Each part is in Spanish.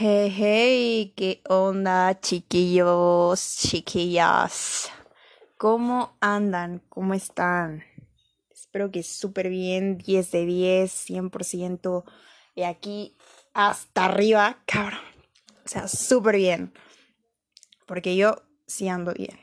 Hey, hey, ¿qué onda, chiquillos, chiquillas? ¿Cómo andan? ¿Cómo están? Espero que súper bien, 10 de 10, 100% de aquí hasta arriba, cabrón. O sea, súper bien. Porque yo sí ando bien.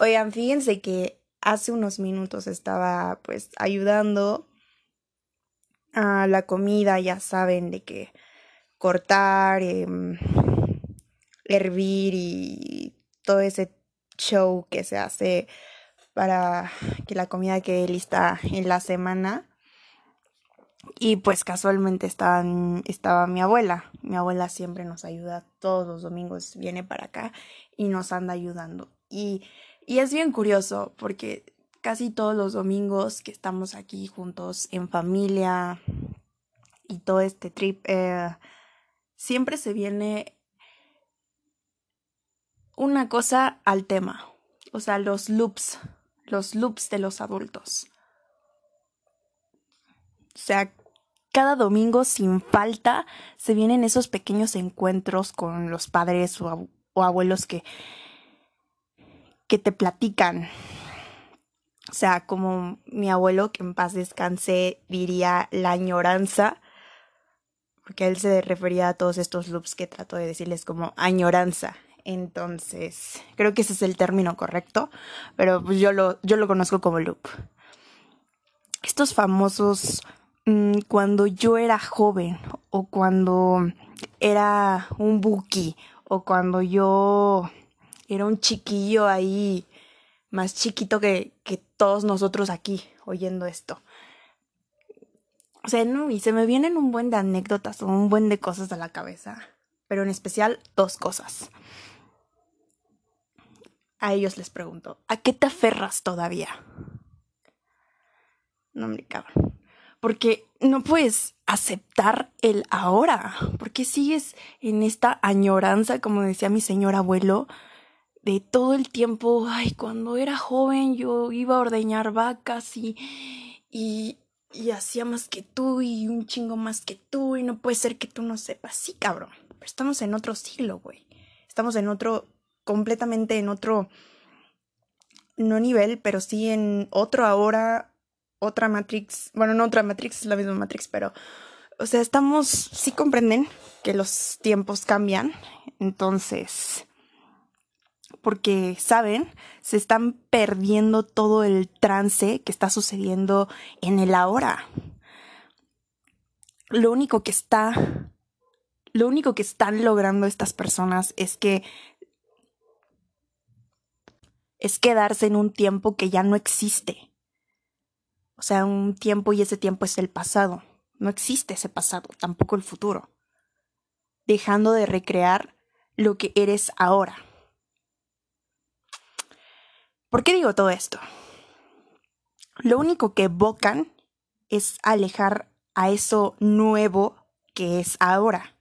Oigan, fíjense que hace unos minutos estaba pues ayudando a la comida, ya saben, de que cortar, em, hervir y todo ese show que se hace para que la comida quede lista en la semana. Y pues casualmente estaba, estaba mi abuela. Mi abuela siempre nos ayuda todos los domingos, viene para acá y nos anda ayudando. Y, y es bien curioso porque casi todos los domingos que estamos aquí juntos en familia y todo este trip, eh, siempre se viene una cosa al tema, o sea, los loops, los loops de los adultos. O sea, cada domingo sin falta se vienen esos pequeños encuentros con los padres o, abuelos que, que te platican. O sea, como mi abuelo, que en paz descanse, diría la añoranza porque él se refería a todos estos loops que trato de decirles como añoranza. Entonces, creo que ese es el término correcto, pero pues yo lo, yo lo conozco como loop. Estos famosos mm, cuando yo era joven o cuando era un buki o cuando yo era un chiquillo ahí más chiquito que, que todos nosotros aquí oyendo esto. O sea, no, y se me vienen un buen de anécdotas o un buen de cosas a la cabeza. Pero en especial dos cosas. A ellos les pregunto, ¿a qué te aferras todavía? No, me cabrón. Porque no puedes aceptar el ahora. Porque sigues en esta añoranza, como decía mi señor abuelo, de todo el tiempo, ay, cuando era joven yo iba a ordeñar vacas y, y, y hacía más que tú y un chingo más que tú y no puede ser que tú no sepas. Sí, cabrón. Pero estamos en otro siglo, güey. Estamos en otro, completamente en otro, no nivel, pero sí en otro ahora, otra Matrix. Bueno, no otra Matrix, es la misma Matrix, pero, o sea, estamos, sí comprenden que los tiempos cambian. Entonces, porque, ¿saben? Se están perdiendo todo el trance que está sucediendo en el ahora. Lo único que está, lo único que están logrando estas personas es que es quedarse en un tiempo que ya no existe. O sea, un tiempo y ese tiempo es el pasado. No existe ese pasado, tampoco el futuro. Dejando de recrear lo que eres ahora. ¿Por qué digo todo esto? Lo único que evocan es alejar a eso nuevo que es ahora.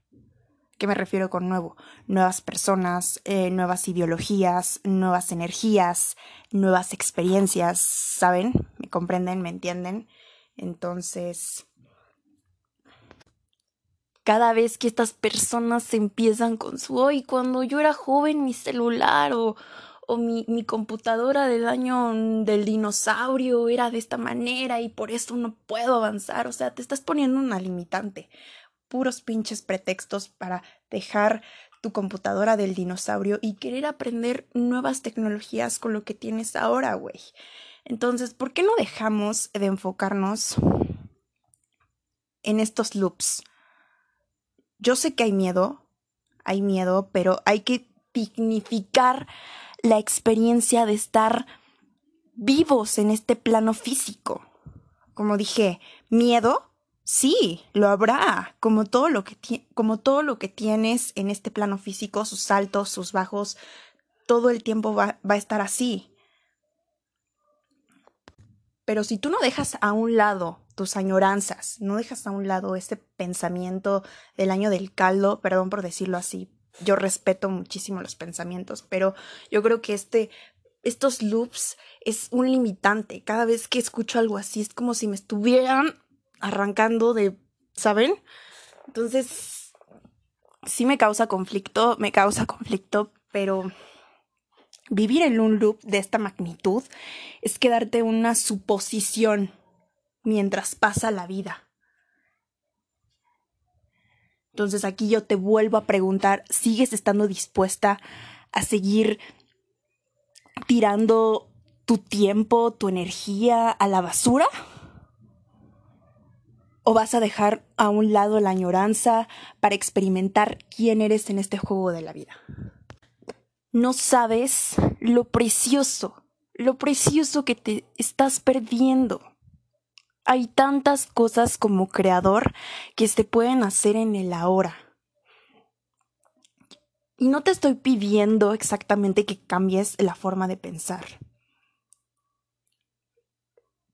¿Qué me refiero con nuevo? Nuevas personas, eh, nuevas ideologías, nuevas energías, nuevas experiencias, ¿saben? ¿Me comprenden? ¿Me entienden? Entonces, cada vez que estas personas empiezan con su hoy, cuando yo era joven, mi celular o, o mi, mi computadora del año del dinosaurio era de esta manera y por eso no puedo avanzar. O sea, te estás poniendo una limitante. Puros pinches pretextos para dejar tu computadora del dinosaurio y querer aprender nuevas tecnologías con lo que tienes ahora, güey. Entonces, ¿por qué no dejamos de enfocarnos en estos loops? Yo sé que hay miedo, hay miedo, pero hay que dignificar la experiencia de estar vivos en este plano físico. Como dije, miedo, sí, lo habrá, como todo lo que, como todo lo que tienes en este plano físico, sus altos, sus bajos, todo el tiempo va, va a estar así. Pero si tú no dejas a un lado tus añoranzas, no dejas a un lado ese pensamiento del año del caldo, perdón por decirlo así, yo respeto muchísimo los pensamientos, pero yo creo que este, estos loops es un limitante. Cada vez que escucho algo así es como si me estuvieran arrancando de, ¿saben? Entonces, sí me causa conflicto, me causa conflicto, pero vivir en un loop de esta magnitud es quedarte una suposición mientras pasa la vida. Entonces aquí yo te vuelvo a preguntar, ¿sigues estando dispuesta a seguir tirando tu tiempo, tu energía a la basura? ¿O vas a dejar a un lado la añoranza para experimentar quién eres en este juego de la vida? No sabes lo precioso, lo precioso que te estás perdiendo. Hay tantas cosas como creador que se pueden hacer en el ahora. Y no te estoy pidiendo exactamente que cambies la forma de pensar.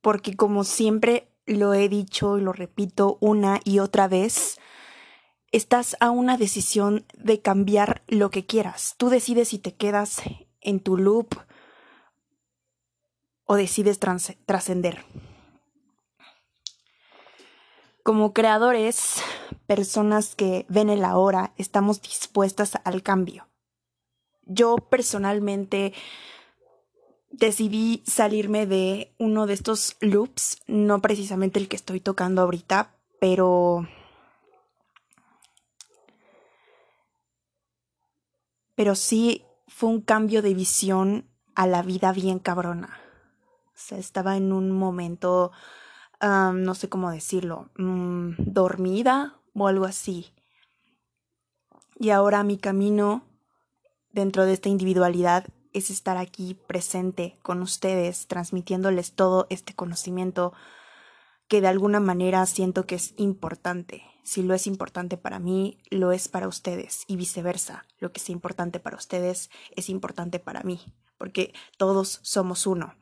Porque como siempre lo he dicho y lo repito una y otra vez, estás a una decisión de cambiar lo que quieras. Tú decides si te quedas en tu loop o decides trascender. Como creadores, personas que ven el ahora, estamos dispuestas al cambio. Yo personalmente decidí salirme de uno de estos loops, no precisamente el que estoy tocando ahorita, pero... Pero sí fue un cambio de visión a la vida bien cabrona. O sea, estaba en un momento, no sé cómo decirlo, mm, dormida o algo así. Y ahora mi camino dentro de esta individualidad es estar aquí presente con ustedes, transmitiéndoles todo este conocimiento que de alguna manera siento que es importante. Si lo es importante para mí, lo es para ustedes y viceversa. Lo que es importante para ustedes es importante para mí, porque todos somos uno.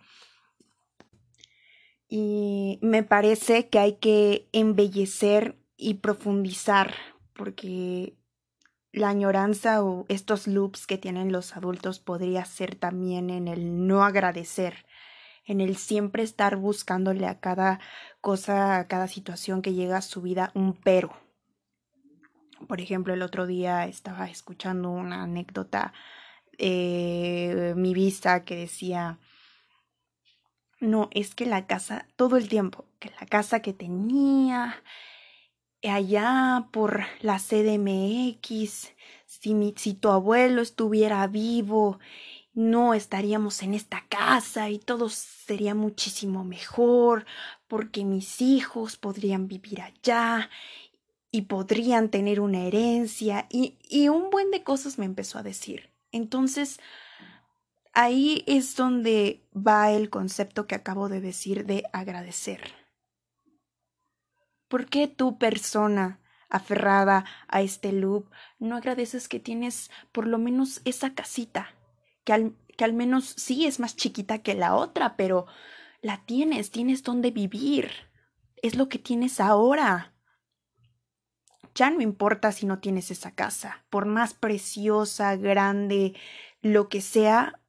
Y me parece que hay que embellecer y profundizar, porque la añoranza o estos loops que tienen los adultos podría ser también en el no agradecer, en el siempre estar buscándole a cada cosa, a cada situación que llega a su vida un pero. Por ejemplo, el otro día estaba escuchando una anécdota eh, mi vista que decía, no, es que la casa, todo el tiempo, que la casa que tenía, allá por la CDMX, si, mi, si tu abuelo estuviera vivo, no estaríamos en esta casa y todo sería muchísimo mejor, porque mis hijos podrían vivir allá y podrían tener una herencia y, y un buen de cosas me empezó a decir. Entonces, ahí es donde va el concepto que acabo de decir de agradecer. ¿Por qué tú, persona aferrada a este loop, no agradeces que tienes por lo menos esa casita, que al, que al menos sí es más chiquita que la otra, pero la tienes, tienes donde vivir, es lo que tienes ahora. Ya no importa si no tienes esa casa, por más preciosa, grande, lo que sea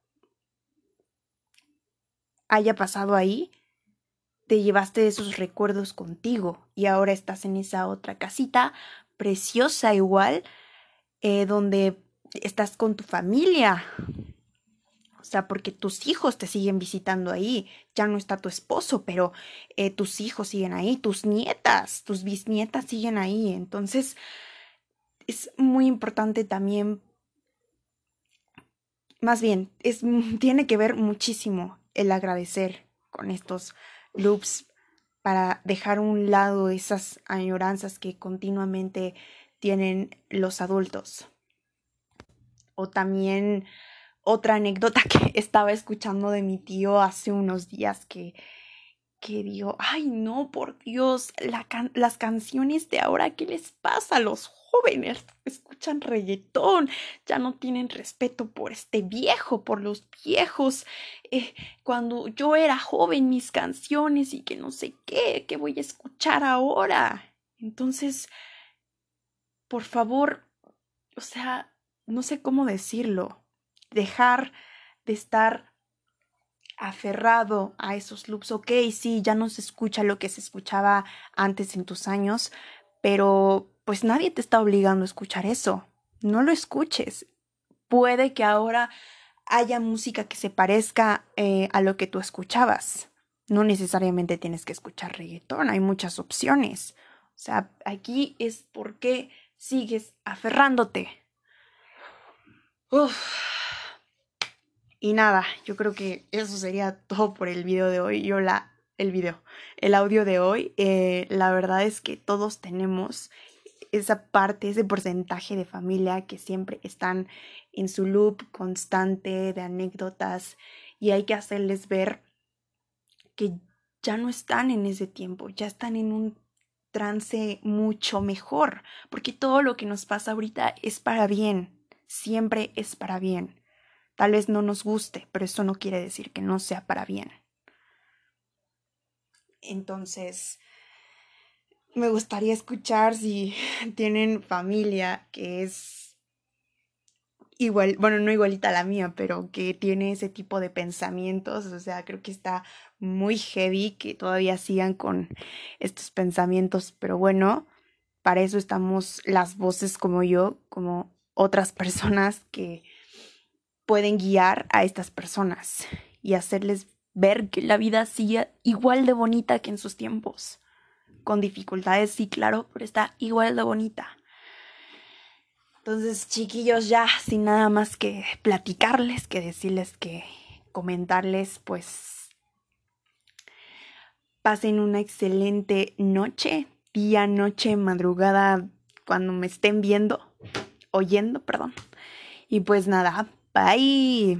haya pasado ahí, te llevaste esos recuerdos contigo y ahora estás en esa otra casita preciosa igual, eh, donde estás con tu familia. O sea, porque tus hijos te siguen visitando ahí. Ya no está tu esposo, pero eh, tus hijos siguen ahí, tus nietas, tus bisnietas siguen ahí. Entonces, es muy importante también, más bien, es, tiene que ver muchísimo el agradecer con estos loops para dejar a un lado esas añoranzas que continuamente tienen los adultos. O también otra anécdota que estaba escuchando de mi tío hace unos días que que digo, ay no, por Dios, las canciones de ahora, ¿qué les pasa a los jóvenes? Escuchan reggaetón, ya no tienen respeto por este viejo, por los viejos. Eh, cuando yo era joven, mis canciones y que no sé qué, ¿qué voy a escuchar ahora? Entonces, por favor, o sea, no sé cómo decirlo, dejar de estar aferrado a esos loops. Ok, sí, ya no se escucha lo que se escuchaba antes en tus años, pero pues nadie te está obligando a escuchar eso. no lo escuches. Puede que ahora haya música que se parezca eh, a lo que tú escuchabas. No necesariamente tienes que escuchar reggaetón, hay muchas opciones. O sea, aquí es por qué sigues aferrándote. Uf. Y nada, yo creo que eso sería todo por el video de hoy. Yo la, el video, el audio de hoy, eh, la verdad es que todos tenemos esa parte, ese porcentaje de familia que siempre están en su loop constante de anécdotas y hay que hacerles ver que ya no están en ese tiempo, ya están en un trance mucho mejor, porque todo lo que nos pasa ahorita es para bien, siempre es para bien. Tal vez no nos guste, pero eso no quiere decir que no sea para bien. Entonces, me gustaría escuchar si tienen familia que es igual, bueno, no igualita a la mía, pero que tiene ese tipo de pensamientos. O sea, creo que está muy heavy que todavía sigan con estos pensamientos, pero bueno, para eso estamos las voces como yo, como otras personas que pueden guiar a estas personas y hacerles ver que la vida sigue igual de bonita que en sus tiempos. Con dificultades, sí, claro, pero está igual de bonita. Entonces, chiquillos, ya sin nada más que platicarles, que decirles que comentarles, pues pasen una excelente noche, día, noche, madrugada, cuando me estén viendo, oyendo, perdón. Y pues nada, Bye.